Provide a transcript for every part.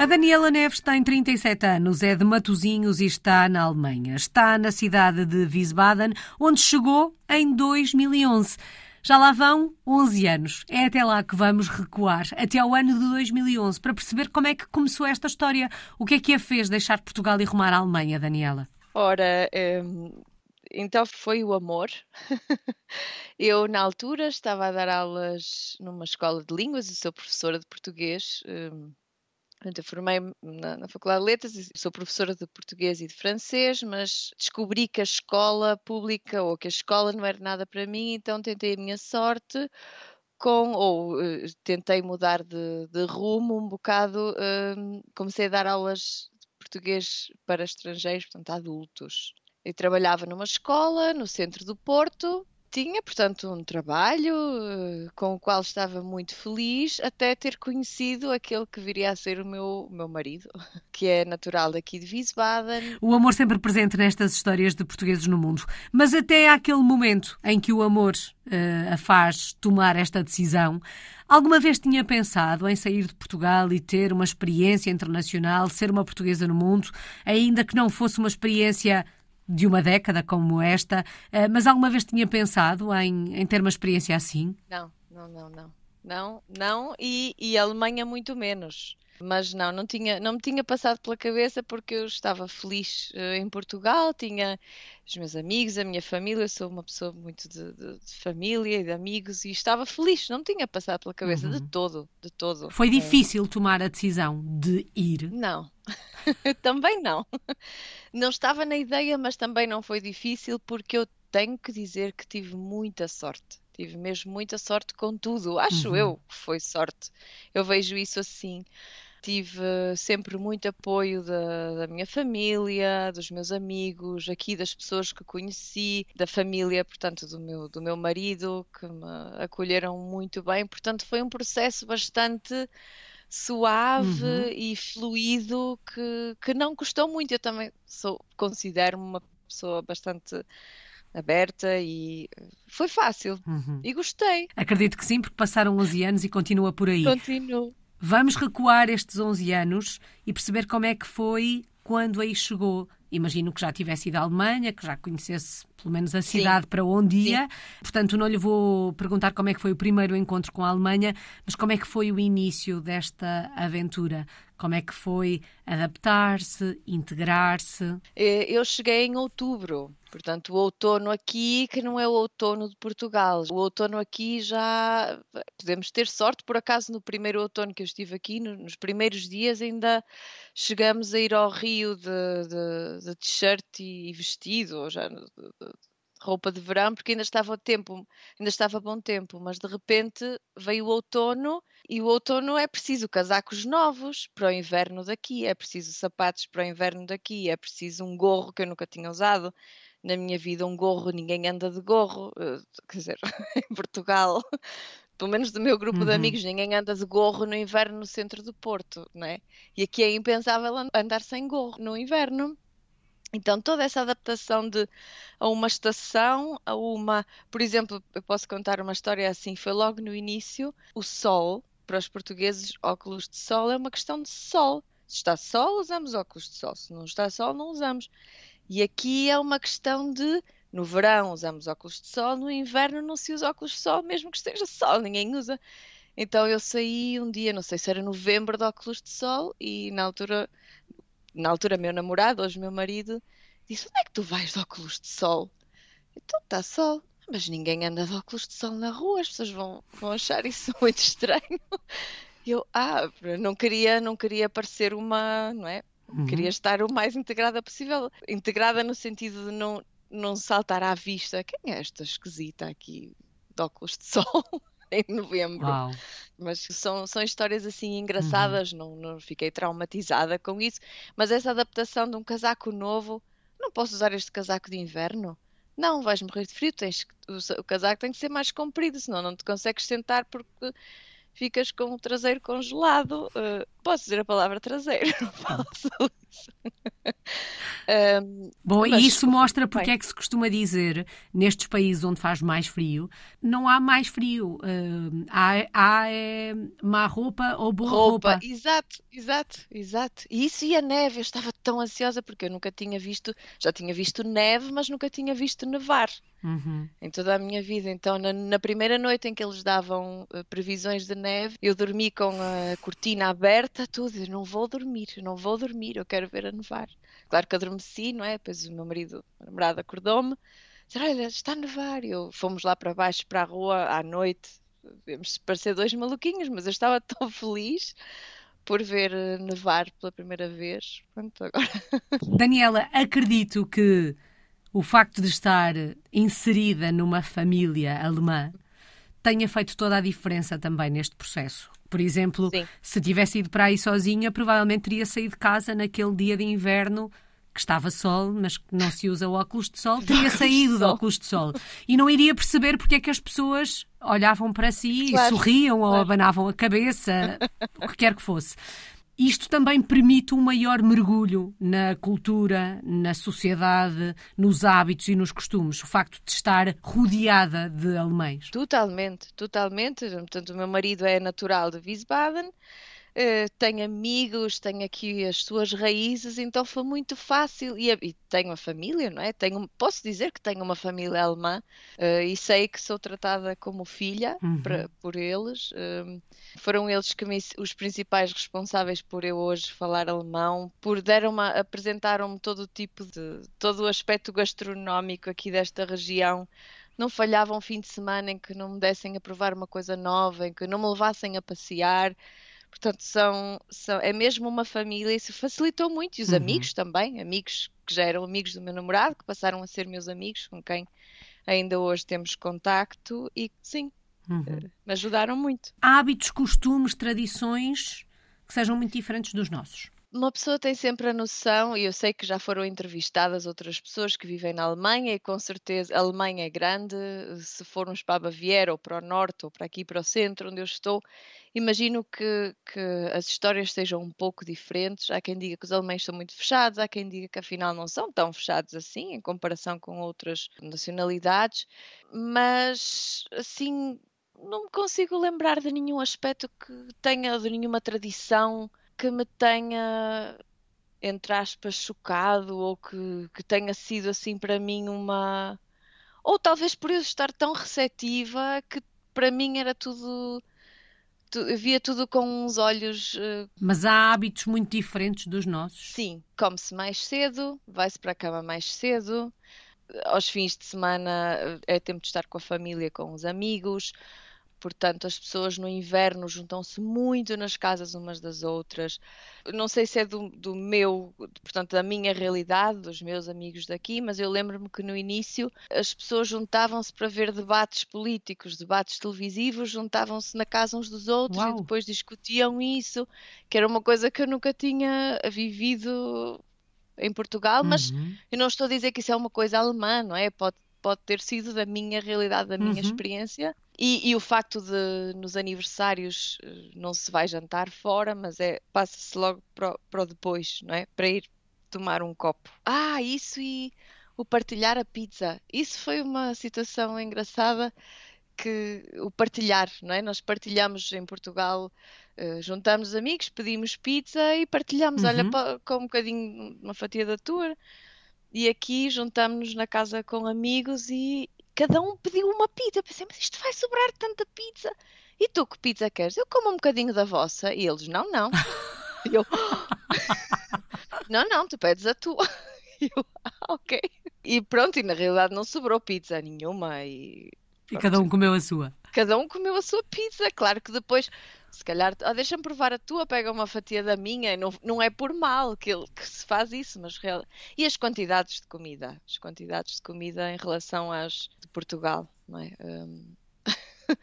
A Daniela Neves tem 37 anos, é de Matosinhos e está na Alemanha. Está na cidade de Wiesbaden, onde chegou em 2011. Já lá vão 11 anos. É até lá que vamos recuar, até ao ano de 2011, para perceber como é que começou esta história. O que é que a fez deixar Portugal e rumar à Alemanha, Daniela? Ora, hum, então foi o amor. eu, na altura, estava a dar aulas numa escola de línguas e sou professora de português. Hum, eu formei-me na, na, Faculdade de Letras sou professora de português e de francês, mas descobri que a escola pública ou que a escola não era nada para mim, então tentei a minha sorte com, ou uh, tentei mudar de, de, rumo um bocado, uh, comecei a dar aulas de português para estrangeiros, portanto adultos. Eu trabalhava numa escola no centro do Porto. Tinha, portanto, um trabalho uh, com o qual estava muito feliz, até ter conhecido aquele que viria a ser o meu, meu marido, que é natural daqui de Wiesbaden. O amor sempre presente nestas histórias de portugueses no mundo. Mas até aquele momento em que o amor uh, a faz tomar esta decisão, alguma vez tinha pensado em sair de Portugal e ter uma experiência internacional, ser uma portuguesa no mundo, ainda que não fosse uma experiência de uma década como esta, eh, mas alguma vez tinha pensado em, em ter uma experiência assim? Não, não, não, não. Não, não, e, e a Alemanha muito menos. Mas não, não, tinha, não me tinha passado pela cabeça porque eu estava feliz uh, em Portugal, tinha os meus amigos, a minha família, eu sou uma pessoa muito de, de, de família e de amigos e estava feliz, não me tinha passado pela cabeça uhum. de todo, de todo. Foi difícil tomar a decisão de ir? Não, também não. Não estava na ideia, mas também não foi difícil porque eu tenho que dizer que tive muita sorte. Tive mesmo muita sorte com tudo. Acho uhum. eu que foi sorte. Eu vejo isso assim. Tive sempre muito apoio da, da, minha família, dos meus amigos, aqui das pessoas que conheci, da família, portanto, do meu, do meu marido, que me acolheram muito bem. Portanto, foi um processo bastante suave uhum. e fluido que, que não custou muito. Eu também sou, considero-me uma pessoa bastante aberta e foi fácil uhum. e gostei. Acredito que sim, porque passaram 11 anos e continua por aí. Continuo. Vamos recuar estes 11 anos e perceber como é que foi quando aí chegou. Imagino que já tivesse ido à Alemanha, que já conhecesse pelo menos a cidade Sim. para onde ia. Sim. Portanto, não lhe vou perguntar como é que foi o primeiro encontro com a Alemanha, mas como é que foi o início desta aventura? Como é que foi adaptar-se, integrar-se? Eh, eu cheguei em outubro, portanto, o outono aqui, que não é o outono de Portugal. O outono aqui já podemos ter sorte, por acaso, no primeiro outono que eu estive aqui, nos primeiros dias, ainda chegamos a ir ao Rio de, de, de t-shirt e vestido, ou já de, roupa de verão, porque ainda estava tempo, ainda estava bom tempo, mas de repente veio o outono e o outono é preciso casacos novos para o inverno daqui, é preciso sapatos para o inverno daqui, é preciso um gorro que eu nunca tinha usado na minha vida, um gorro, ninguém anda de gorro, eh, quer dizer, em Portugal, pelo menos do meu grupo uhum. de amigos, ninguém anda de gorro no inverno no centro do Porto, né? E aqui é impensável andar sem gorro no inverno. Então, toda essa adaptação de, a uma estação, a uma. Por exemplo, eu posso contar uma história assim: foi logo no início, o sol, para os portugueses, óculos de sol é uma questão de sol. Se está sol, usamos óculos de sol. Se não está sol, não usamos. E aqui é uma questão de. No verão usamos óculos de sol, no inverno não se usa óculos de sol, mesmo que esteja sol, ninguém usa. Então eu saí um dia, não sei se era novembro, de óculos de sol e na altura na altura meu namorado, hoje meu marido, disse: Onde é que tu vais de óculos de sol? Então está sol. Mas ninguém anda de óculos de sol na rua, as pessoas vão, vão achar isso muito estranho. Eu, ah, não queria, não queria parecer uma, não é? Uhum. Queria estar o mais integrada possível. Integrada no sentido de não, não saltar à vista. Quem é esta esquisita aqui de óculos de sol? em novembro. Uau. Mas são, são histórias assim engraçadas, uhum. não, não fiquei traumatizada com isso. Mas essa adaptação de um casaco novo, não posso usar este casaco de inverno? Não, vais morrer de frio, tens, o, o casaco tem que ser mais comprido, senão não te consegues sentar porque ficas com o traseiro congelado. Uh, posso dizer a palavra traseiro? Posso. Um, Bom, e isso mostra porque bem. é que se costuma dizer, nestes países onde faz mais frio, não há mais frio. Uh, há, há é, má roupa ou boa roupa. roupa. Exato, exato, exato. E isso e a neve, eu estava tão ansiosa porque eu nunca tinha visto, já tinha visto neve, mas nunca tinha visto nevar. Uhum. Em toda a minha vida. Então, na, na primeira noite em que eles davam uh, previsões de neve, eu dormi com a cortina aberta, tudo. Eu não vou dormir, não vou dormir, eu quero ver a nevar. Claro que adormeci, não é? Depois o meu marido, o namorado, acordou-me. Disse, olha, está a nevar. Eu, fomos lá para baixo, para a rua, à noite. Devemos parecer dois maluquinhos, mas eu estava tão feliz por ver eh, nevar pela primeira vez. Pronto, agora. Daniela, acredito que o facto de estar inserida numa família alemã tenha feito toda a diferença também neste processo. Por exemplo, Sim. se tivesse ido para aí sozinha, provavelmente teria saído de casa naquele dia de inverno que estava sol, mas que não se usa óculos de sol, teria saído de óculos de sol. E não iria perceber porque é que as pessoas olhavam para si claro, e sorriam claro. ou abanavam a cabeça, o que quer que fosse. Isto também permite um maior mergulho na cultura, na sociedade, nos hábitos e nos costumes. O facto de estar rodeada de alemães. Totalmente, totalmente. Portanto, o meu marido é natural de Wiesbaden uh, tem amigos, tem aqui as suas raízes, então foi muito fácil. E, e tenho uma família, não é? Tenho, posso dizer que tenho uma família alemã uh, e sei que sou tratada como filha uhum. pra, por eles. Uh, foram eles que me, os principais responsáveis por eu hoje falar alemão, por deram apresentaram-me todo o tipo de todo o aspecto gastronómico aqui desta região não falhava um fim de semana em que não me dessem a provar uma coisa nova, em que não me levassem a passear. Portanto, são, são, é mesmo uma família, isso facilitou muito. E os uhum. amigos também, amigos que já eram amigos do meu namorado, que passaram a ser meus amigos, com quem ainda hoje temos contacto e sim, uhum. Eh, me ajudaram muito. Há hábitos, costumes, tradições que sejam muito diferentes dos nossos? Uma pessoa tem sempre a noção, e eu sei que já foram entrevistadas outras pessoas que vivem na Alemanha, e com certeza a Alemanha é grande, se formos para a Baviera, ou para o norte, ou para aqui para o centro, onde eu estou, imagino que, que as histórias sejam um pouco diferentes. Há quem diga que os alemães são muito fechados, há quem diga que afinal não são tão fechados assim, em comparação com outras nacionalidades, mas assim. Não me consigo lembrar de nenhum aspecto que tenha, de nenhuma tradição que me tenha, entre aspas, chocado ou que, que tenha sido assim para mim uma. Ou talvez por eu estar tão receptiva que para mim era tudo. tu- via tudo com uns olhos. Eh, Mas há hábitos muito diferentes dos nossos. sim, come-se mais cedo, vai-se para a cama mais cedo, aos fins de semana eh, é tempo de estar com a família, com os amigos. Portanto, as pessoas no inverno juntam-se muito nas casas umas das outras. Não sei se é do, do, meu, portanto, da minha realidade, dos meus amigos daqui, mas eu lembro-me que no início as pessoas juntavam-se para ver debates políticos, debates televisivos, juntavam-se na casa uns dos outros Uau. e depois discutiam isso, que era uma coisa que eu nunca tinha vivido em Portugal, mas uhum. eu não estou a dizer que isso é uma coisa alemã, não é? Pode, pode ter sido da minha realidade, da minha uhum. experiência e, e, o facto de nos aniversários eh, não se vai jantar fora, mas é passa-se logo para, depois, não é? Para ir tomar um copo. Ah, isso e o partilhar a pizza. Isso foi uma situação engraçada que o partilhar, não é? Nós partilhamos em Portugal, uh, juntamos amigos, pedimos pizza e partilhamos, uhum. olha, com um bocadinho, uma fatia da tua. E aqui juntamos-nos na casa com amigos e, cada um pediu uma pizza. Eu pensei, mas isto vai sobrar tanta pizza. E tu que pizza queres? Eu como um bocadinho da vossa. E eles, não, não. E eu, não, não, tu pedes a tua. E eu, ah, ok. E pronto, e na realidade não sobrou pizza nenhuma. E, e cada um comeu a sua. Cada um comeu a sua pizza. Claro que depois se calhar, oh, deixa-me provar a tua, pega uma fatia da minha, não, não é por mal que, que se faz isso, mas real... E as quantidades de comida? As quantidades de comida em relação às de Portugal, não é? Um...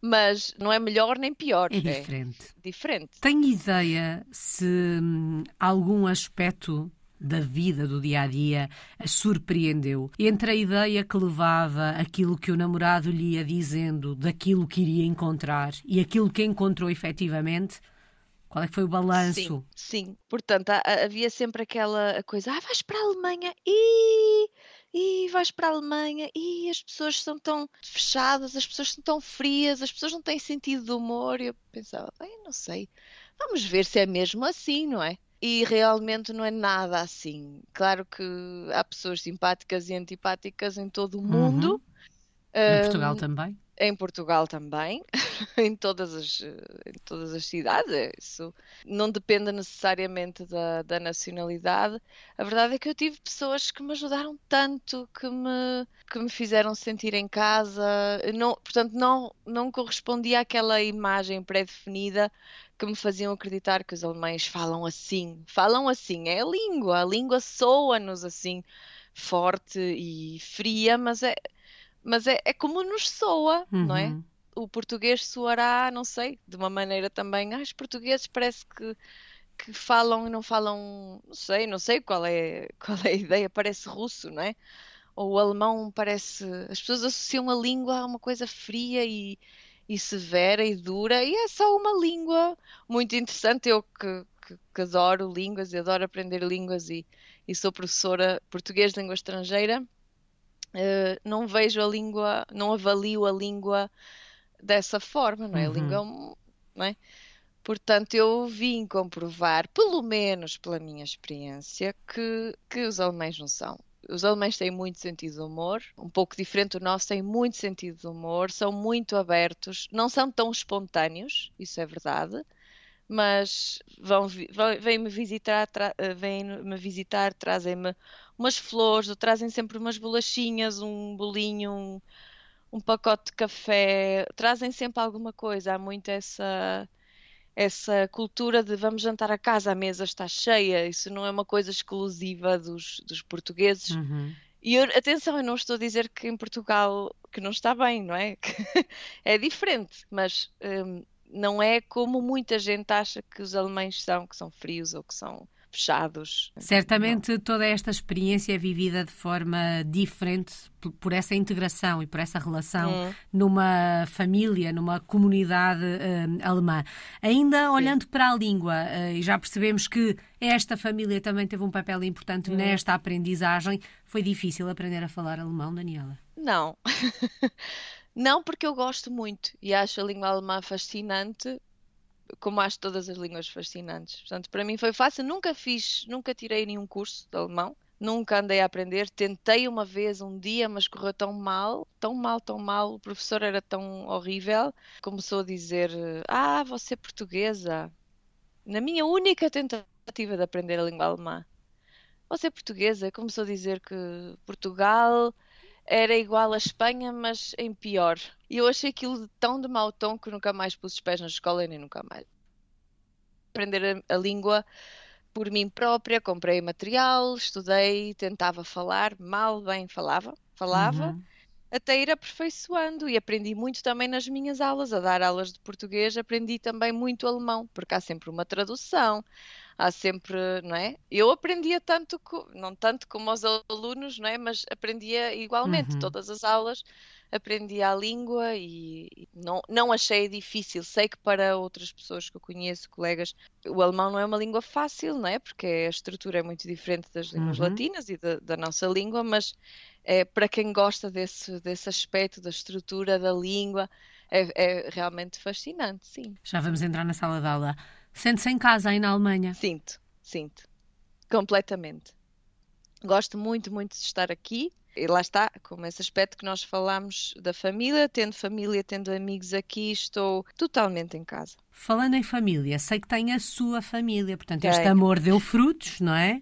mas não é melhor nem pior. É, é diferente. É diferente. Tem ideia se hum, algum aspecto da vida, do dia a dia, a surpreendeu. Entre a ideia que levava aquilo que o namorado lhe ia dizendo daquilo que iria encontrar e aquilo que encontrou efetivamente, Qual é que foi o balanço? Sim, sim. Portanto, havia sempre aquela coisa, ah, vais para a Alemanha e e vais para a Alemanha e as pessoas são tão fechadas, as pessoas são tão frias, as pessoas não têm sentido de humor. E eu pensava, bem, não sei, vamos ver se é mesmo assim, não é? E realmente não é nada assim. Claro que há pessoas simpáticas e antipáticas em todo o mundo. Uhum. Em Portugal um, também? Em Portugal também, em, todas as, em todas as cidades. É isso não depende necessariamente da, da nacionalidade. A verdade é que eu tive pessoas que me ajudaram tanto, que me, que me fizeram sentir em casa. Não, portanto, não, não correspondia àquela imagem pré-definida que me faziam acreditar que os alemães falam assim. Falam assim, é a língua. A língua soa-nos assim, forte e fria, mas é mas é, é como nos soa, uhum. não é? Uhum. O português soará, não sei, de uma maneira também. Ah, os portugueses parece que, que falam e não falam, não sei, não sei qual é, qual é a ideia, parece russo, não é? Ou o alemão parece. As pessoas associam a língua a uma coisa fria e, e severa e dura, e é só uma língua muito interessante. Eu que, que, que adoro línguas e adoro aprender línguas e, e sou professora português de língua estrangeira uh, não vejo a língua, não avalio a língua dessa forma, não é? Uhum. A língua, não é? Portanto, eu vim comprovar, pelo menos pela minha experiência, que, que os alemães não são. Os alemães têm muito sentido de humor, um pouco diferente do nosso, têm muito sentido de humor, são muito abertos, não são tão espontâneos, isso é verdade, mas vão, vêm-me visitar, tra, vêm-me visitar, trazem-me umas flores, ou trazem sempre umas bolachinhas, um bolinho, um, um pacote de café, trazem sempre alguma coisa. Há muito essa essa cultura de vamos jantar a casa, a mesa está cheia, isso não é uma coisa exclusiva dos, dos portugueses. Uhum. E eu, atenção, eu não estou a dizer que em Portugal que não está bem, não é? é diferente, mas um, não é como muita gente acha que os alemães são, que são frios ou que são fechados. Certamente não. toda esta experiência é vivida de forma diferente por essa integração e por essa relação hum. numa família, numa comunidade uh, alemã. Ainda olhando Sim. para a língua, uh, e já percebemos que esta família também teve um papel importante hum. nesta aprendizagem, foi difícil aprender a falar alemão, Daniela? Não. Não, porque eu gosto muito e acho a língua alemã fascinante, como acho todas as línguas fascinantes. Portanto, para mim foi fácil. Nunca fiz, nunca tirei nenhum curso de alemão. Nunca andei a aprender. Tentei uma vez, um dia, mas correu tão mal, tão mal, tão mal. O professor era tão horrível. Começou a dizer: Ah, você é portuguesa. Na minha única tentativa de aprender a língua alemã. Você é portuguesa. Começou a dizer que Portugal era igual à Espanha, mas em pior. E eu achei aquilo de tão de mau tom que nunca mais pus os pés na escola e nem nunca mais. Aprender a, a língua por mim própria, comprei material, estudei, tentava falar, mal, bem falava, falava, uhum. até ir aperfeiçoando e aprendi muito também nas minhas aulas, a dar aulas de português, aprendi também muito alemão, porque há sempre uma tradução, há sempre, não é? Eu aprendia tanto, não tanto como os alunos, não é? Mas aprendia igualmente, uhum. todas as aulas aprendia a língua e não, não achei difícil. Sei que para outras pessoas que eu conheço, colegas, o alemão não é uma língua fácil, não é? Porque a estrutura é muito diferente das línguas uhum. latinas e da, da, nossa língua, mas é, para quem gosta desse, desse aspecto da estrutura da língua, é, é realmente fascinante, sim. Já vamos entrar na sala de aula. Sente-se em casa aí na Alemanha? Sinto, sinto. Completamente. Gosto muito, muito de estar aqui. E lá está, como esse aspecto que nós falamos da família, tendo família, tendo amigos aqui, estou totalmente em casa. Falando em família, sei que tem a sua família, portanto, este amor deu frutos, não é?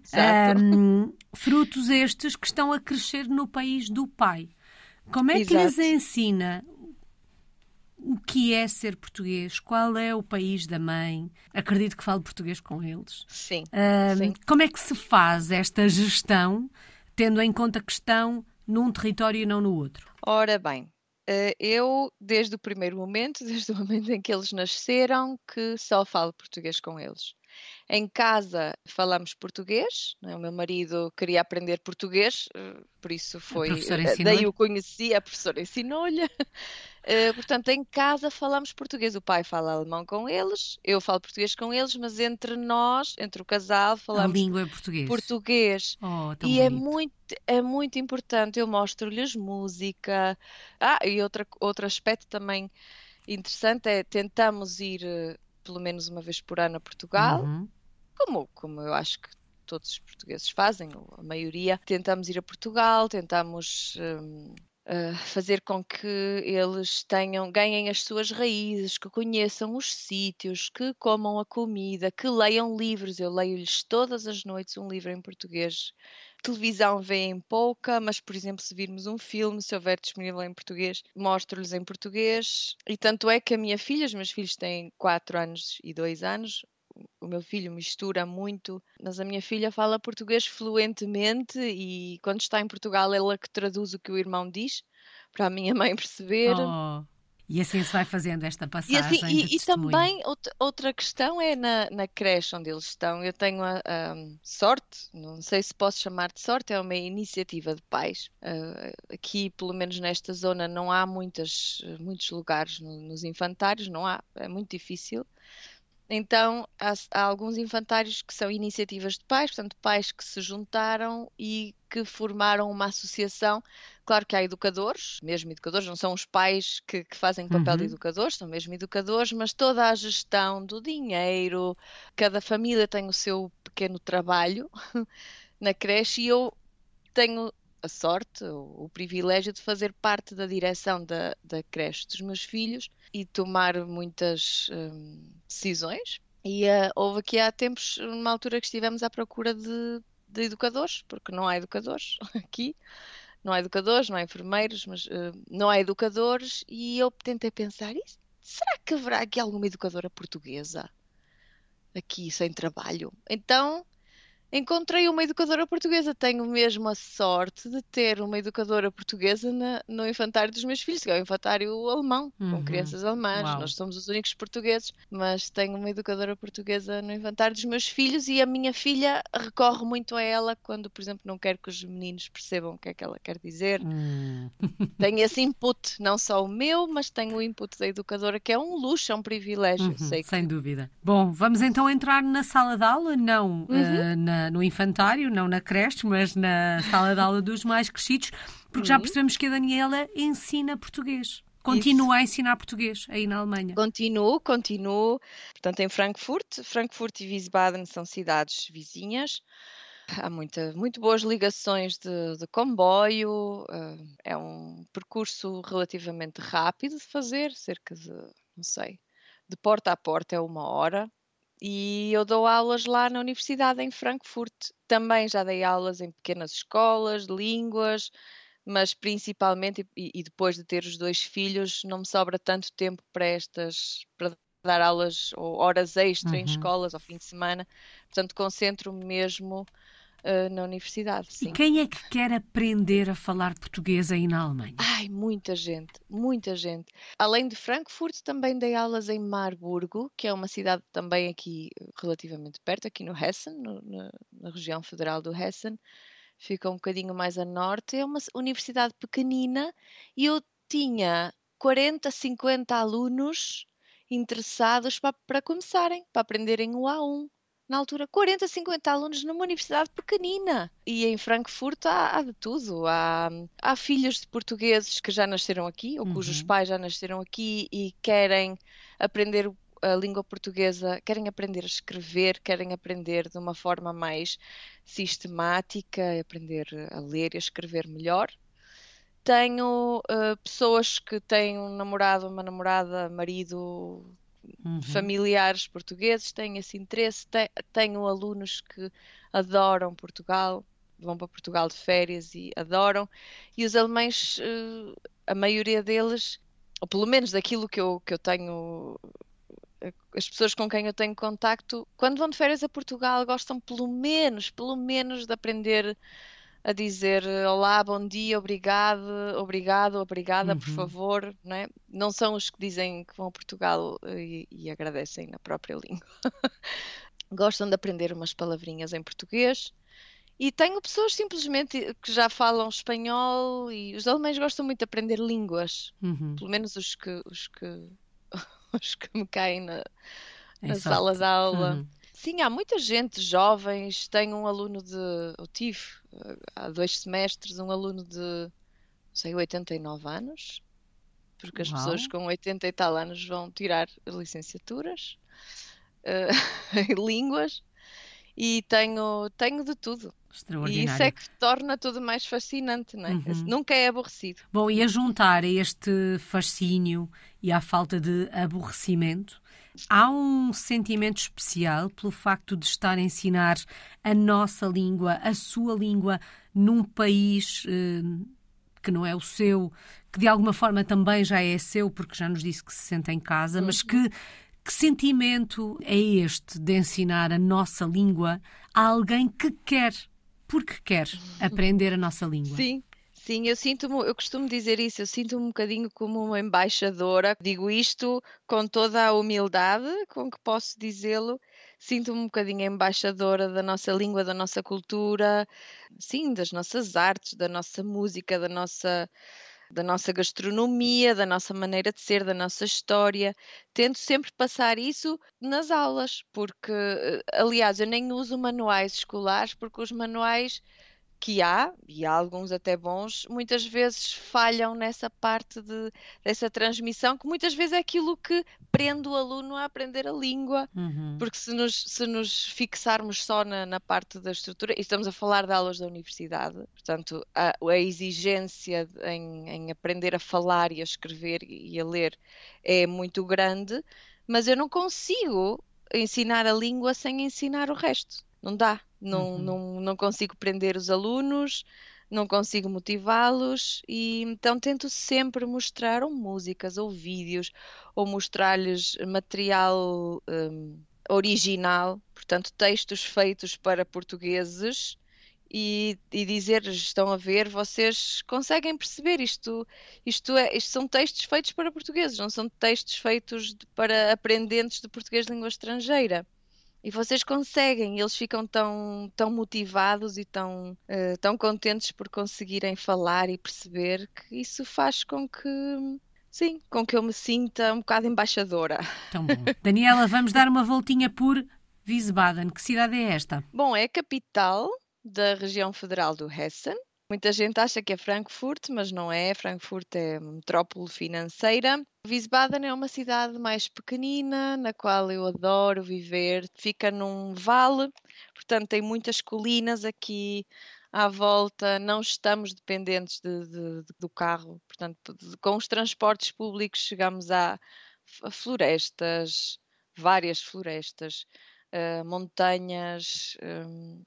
Um, frutos estes que estão a crescer no país do pai. Como é que Exato. lhes ensina o que é ser português, qual é o país da mãe. Acredito que falo português com eles. Sim, sim. Como é que se faz esta gestão, tendo em conta que estão num território e não no outro? Ora bem, eh, eu, desde o primeiro momento, desde o momento em que eles nasceram, que só falo português com eles. Em casa falamos português, é? o meu marido queria aprender português, eh, por isso foi. Eh, daí o conheci, a professora ensinou-lhe. Uh, portanto, em casa falamos português. O pai fala alemão com eles, eu falo português com eles, mas entre nós, entre o casal, falamos a língua é português. português. Oh, e bonito. é muito, é muito importante. Eu mostro-lhes música. Ah, e outra, outro aspecto também interessante é tentamos ir pelo menos uma vez por ano a Portugal, uhum. Como, como eu acho que todos os portugueses fazem, a maioria. Tentamos ir a Portugal, tentamos um, uh, fazer com que eles tenham, ganhem as suas raízes, que conheçam os sítios, que comam a comida, que leiam livros. Eu leio-lhes todas as noites um livro em português televisão veem pouca, mas, por exemplo, se virmos um filme, se houver disponível em português, mostro-lhes em português. E tanto é que a minha filha, os meus filhos têm 4 anos e 2 anos, o meu filho mistura muito, mas a minha filha fala português fluentemente e quando está em Portugal ela que traduz o que o irmão diz para a minha mãe perceber. Oh. E assim se vai fazendo esta passagem. E, assim, e, e também outra questão é na, na creche onde eles estão. Eu tenho a, a, sorte, não sei se posso chamar de sorte, é uma iniciativa de pais. Uh, aqui, pelo menos nesta zona, não há muitas, muitos lugares no, nos infantários, não há, é muito difícil. Então, há, há, alguns infantários que são iniciativas de pais, portanto, pais que se juntaram e que formaram uma associação. Claro que há educadores, mesmo educadores, não são os pais que, que fazem o papel uhum. de educadores, são mesmo educadores, mas toda a gestão do dinheiro, cada família tem o seu pequeno trabalho na creche e eu tenho a sorte, o, o privilégio de fazer parte da direção da, da creche dos meus filhos e tomar muitas hum, decisões. E uh, houve aqui há tempos, uma altura que estivemos à procura de, de educadores, porque não há educadores aqui não há educadores, não há enfermeiros, mas uh, não há educadores, e eu tentei pensar, será que haverá aqui alguma educadora portuguesa aqui sem trabalho? Então encontrei uma educadora portuguesa. Tenho mesmo a sorte de ter uma educadora portuguesa na, no infantário dos meus filhos, que é o infantário alemão, uhum. com crianças alemãs. Uau. Nós somos os únicos portugueses, mas tenho uma educadora portuguesa no infantário dos meus filhos e a minha filha recorre muito a ela quando, por exemplo, não quer que os meninos percebam o que é que ela quer dizer. Uhum. Tenho esse input, não só o meu, mas tenho o input da educadora, que é um luxo, é um privilégio. Uhum, que... Sem dúvida. Bom, vamos então entrar na sala de aula, não uh, na no infantário, não na creche, mas na sala de aula dos mais crescidos, porque uhum. já percebemos que a Daniela ensina português. Continua Isso. a ensinar português aí na Alemanha. Continuo, continuo. Portanto, em Frankfurt, Frankfurt e Wiesbaden são cidades vizinhas. Há muita, muito boas ligações de, de comboio. Uh, é um percurso relativamente rápido de fazer, cerca de, não sei, de porta a porta é uma hora. E eu dou aulas lá na universidade em Frankfurt. Também já dei aulas em pequenas escolas línguas, mas principalmente, e, e depois de ter os dois filhos, não me sobra tanto tempo para estas, para dar aulas ou horas extra uhum. em escolas ao fim de semana. Portanto, concentro-me mesmo uh, na universidade. Sim. E quem é que quer aprender a falar português aí na Alemanha? Ai, muita gente, muita gente. Além de Frankfurt, também dei aulas em Marburgo, que é uma cidade também aqui relativamente perto, aqui no Hessen, no, na, na região federal do Hessen. Fica um bocadinho mais a norte. É uma universidade pequenina e eu tinha 40, 50 alunos interessados para, para começarem, para aprenderem o A1 na altura, 40, 50 alunos numa universidade pequenina. E em Frankfurt há, há de tudo. Há, há, filhos de portugueses que já nasceram aqui, ou uhum. cujos pais já nasceram aqui e querem aprender a língua portuguesa, querem aprender a escrever, querem aprender de uma forma mais sistemática, aprender a ler e a escrever melhor. Tenho uh, pessoas que têm um namorado, uma namorada, marido uhum. familiares portugueses têm esse interesse. Tenho alunos que adoram Portugal, vão para Portugal de férias e adoram. E os alemães, eh, a maioria deles, ou pelo menos daquilo que eu, que eu tenho eh, as pessoas com quem eu tenho contacto, quando vão de férias a Portugal, gostam pelo menos, pelo menos de aprender a dizer olá, bom dia, obrigado, obrigado, obrigada, uhum. por favor, não, é? não são os que dizem que vão a Portugal e, e agradecem na própria língua. gostam de aprender umas palavrinhas em português. E tenho pessoas simplesmente que já falam espanhol e os alemães gostam muito de aprender línguas, Uhum. pelo menos os que, os que, os que me caem na, Em na sala de aula. Uhum. Sim, há muita gente, jovens. Tenho um aluno de. Eu tive eh, há dois semestres um aluno de, não sei, 89 anos, porque as Uau. pessoas com 80 e tal anos vão tirar licenciaturas eh, em línguas. E tenho, tenho de tudo. E Extraordinário. isso é que torna tudo mais fascinante, não é? Uhum. Nunca é aborrecido. Bom, e a juntar a este fascínio e à falta de aborrecimento, há um sentimento especial pelo facto de estar a ensinar a nossa língua, a sua língua, num país eh, que não é o seu, que de alguma forma também já é seu, porque já nos disse que se sente em casa, mas que. Que sentimento é este de ensinar a nossa língua a alguém que quer, porque quer, aprender a nossa língua? Sim, sim, eu sinto-me, eu costumo dizer isso, eu sinto-me um bocadinho como uma embaixadora. Digo isto com toda a humildade com que posso dizê-lo. Sinto-me um bocadinho embaixadora da nossa língua, da nossa cultura, sim, das nossas artes, da nossa música, da nossa da nossa gastronomia, da nossa maneira de ser, da nossa história. Tento sempre passar isso nas aulas, porque, eh, aliás, eu nem uso manuais escolares, porque os manuais que há, e há alguns até bons, muitas vezes falham nessa parte de, dessa transmissão, que muitas vezes é aquilo que prende o aluno a aprender a língua, Uhum. porque se nos, se nos fixarmos só na, na parte da estrutura, e estamos a falar de aulas da universidade, portanto, a, a exigência em, em aprender a falar e a escrever e a ler é muito grande, mas eu não consigo ensinar a língua sem ensinar o resto. Não dá. Não, Uhum. não, não consigo prender os alunos, não consigo motivá-los e então tento sempre mostrar ou músicas ou vídeos ou mostrar-lhes material hum, original, portanto, textos feitos para portugueses e, e dizer-lhes, estão a ver, vocês conseguem perceber isto, isto, é, isto são textos feitos para portugueses, não são textos feitos de- para aprendentes de português de língua estrangeira. E vocês conseguem, eles ficam tão, tão motivados e tão, eh, tão contentes por conseguirem falar e perceber que isso faz com que, sim, com que eu me sinta um bocado embaixadora. Tão bom. Daniela, vamos dar uma voltinha por Wiesbaden. Que cidade é esta? Bom, é a capital da região federal do Hessen. Muita gente acha que é Frankfurt, mas não é. Frankfurt é metrópole financeira. Wiesbaden é uma cidade mais pequenina, na qual eu adoro viver. Fica num vale, portanto tem muitas colinas aqui à volta. Não estamos dependentes de- de- de- do carro. Portanto, com os transportes públicos chegamos a, a florestas, várias florestas, eh, montanhas. hum,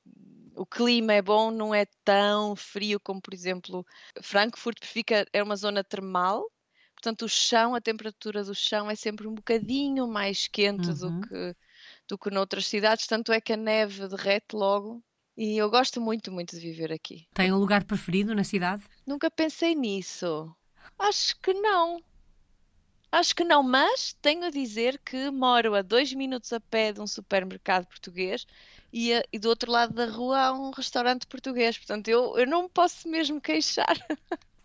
o clima é bom, não é tão frio como, por exemplo, Frankfurt fica, é uma zona termal, portanto o chão, a temperatura do chão é sempre um bocadinho mais quente Uhum. do que, do que noutras cidades, tanto é que a neve derrete logo. E eu gosto muito, muito de viver aqui. Tem um lugar preferido na cidade? Nunca pensei nisso. Acho que não. Acho que não, mas tenho a dizer que moro a dois minutos a pé de um supermercado português e, a- e do outro lado da rua há um restaurante português. Portanto, eu, eu não me posso mesmo queixar.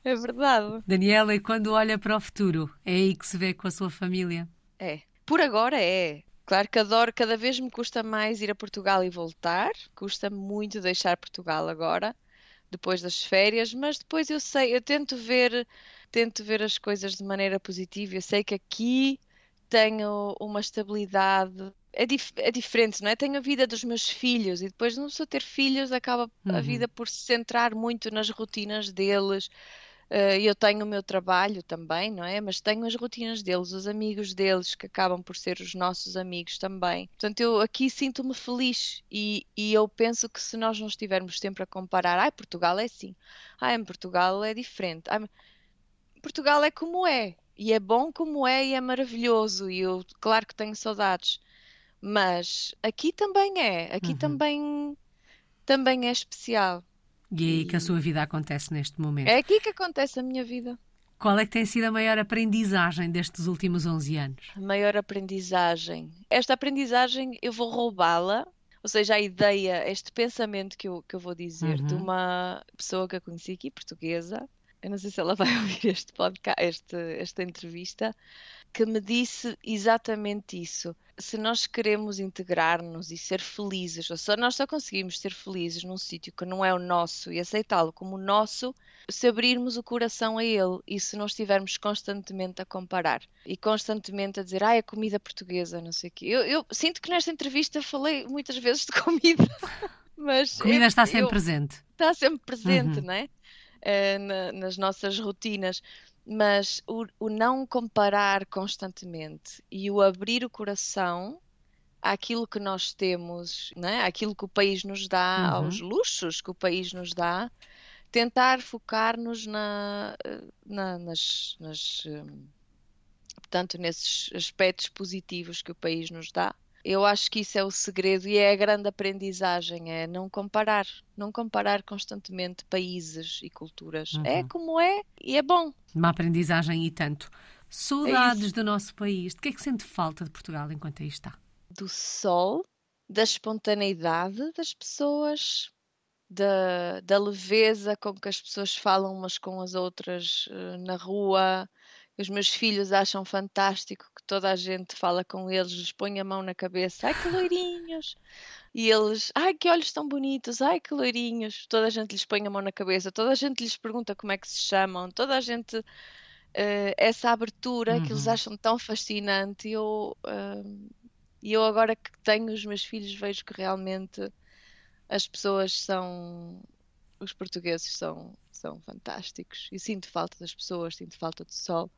É verdade. Daniela, e quando olha para o futuro, é aí que se vê com a sua família? É. Por agora é. Claro que adoro, cada vez me custa mais ir a Portugal e voltar. Custa muito deixar Portugal agora, depois das férias, mas depois eu sei, eu tento ver, tento ver as coisas de maneira positiva. Eu sei que aqui tenho uma estabilidade. É, dif- é diferente, não é? Tenho a vida dos meus filhos e depois não só ter filhos acaba a Uhum. vida por se centrar muito nas rotinas deles. Eh, Eu tenho o meu trabalho também, não é? Mas tenho as rotinas deles, os amigos deles, que acabam por ser os nossos amigos também. Portanto, eu aqui sinto-me feliz e, e eu penso que se nós não estivermos sempre a comparar, ai, Portugal é assim, ai, em Portugal é diferente, ai, Portugal é como é, e é bom como é, e é maravilhoso, e eu, claro que tenho saudades, mas aqui também é, aqui Uhum. também, também é especial. E é aí que a sua vida acontece neste momento. É aqui que acontece a minha vida. Qual é que tem sido a maior aprendizagem destes últimos 11 anos? A maior aprendizagem. Esta aprendizagem eu vou roubá-la, ou seja, a ideia, este pensamento que eu, que eu vou dizer uhum. de uma pessoa que eu conheci aqui, portuguesa, eu não sei se ela vai ouvir este podcast, este, esta entrevista, que me disse exatamente isso. Se nós queremos integrar-nos e ser felizes, ou só nós só conseguimos ser felizes num sítio que não é o nosso e aceitá-lo como o nosso, se abrirmos o coração a ele e se não estivermos constantemente a comparar e constantemente a dizer, ah, é comida portuguesa, não sei o quê. Eu, eu sinto que nesta entrevista falei muitas vezes de comida, mas. Comida está sempre eu, presente. Está sempre presente, uhum. não é? uh, na, nas nossas rotinas, mas o, o, não comparar constantemente e o abrir o coração àquilo que nós temos, né? àquilo que o país nos dá, uhum. aos luxos que o país nos dá, tentar focar-nos na, na, nas, nas, hum, portanto, nesses aspectos positivos que o país nos dá eu acho que isso é o segredo e é a grande aprendizagem, é não comparar, não comparar constantemente países e culturas. É uhum. É como é e é bom. Uma aprendizagem e tanto. Saudades é do nosso país. De que é que sente falta de Portugal enquanto aí está? Do sol, da espontaneidade das pessoas, da, da leveza com que as pessoas falam umas com as outras uh, na rua, os meus filhos acham fantástico que toda a gente fala com eles, lhes põe a mão na cabeça, ai que loirinhos! E eles, ai que olhos tão bonitos, ai que loirinhos! Toda a gente lhes põe a mão na cabeça, toda a gente lhes pergunta como é que se chamam, toda a gente, uh, essa abertura uhum. que eles uhum. acham tão fascinante. E eu, uh, eu agora que tenho os meus filhos vejo que realmente as pessoas são, os portugueses são, são fantásticos. E sinto falta das pessoas, sinto falta do sol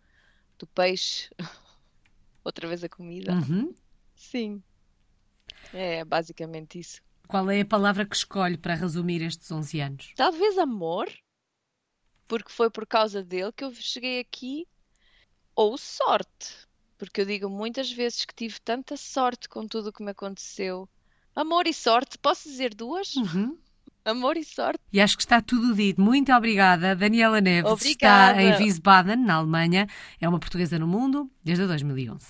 do peixe, outra vez a comida. Uhum. Sim, é basicamente isso. Qual é a palavra que escolhe para resumir estes 11 anos? Talvez amor, porque foi por causa dele que eu cheguei aqui, ou sorte, porque eu digo muitas vezes que tive tanta sorte com tudo o que me aconteceu. Amor e sorte, posso dizer duas? Uhum. Amor e sorte. E acho que está tudo dito. Muito obrigada, Daniela Neves. Obrigada. Está em Wiesbaden, na Alemanha. É uma portuguesa no mundo desde 2011.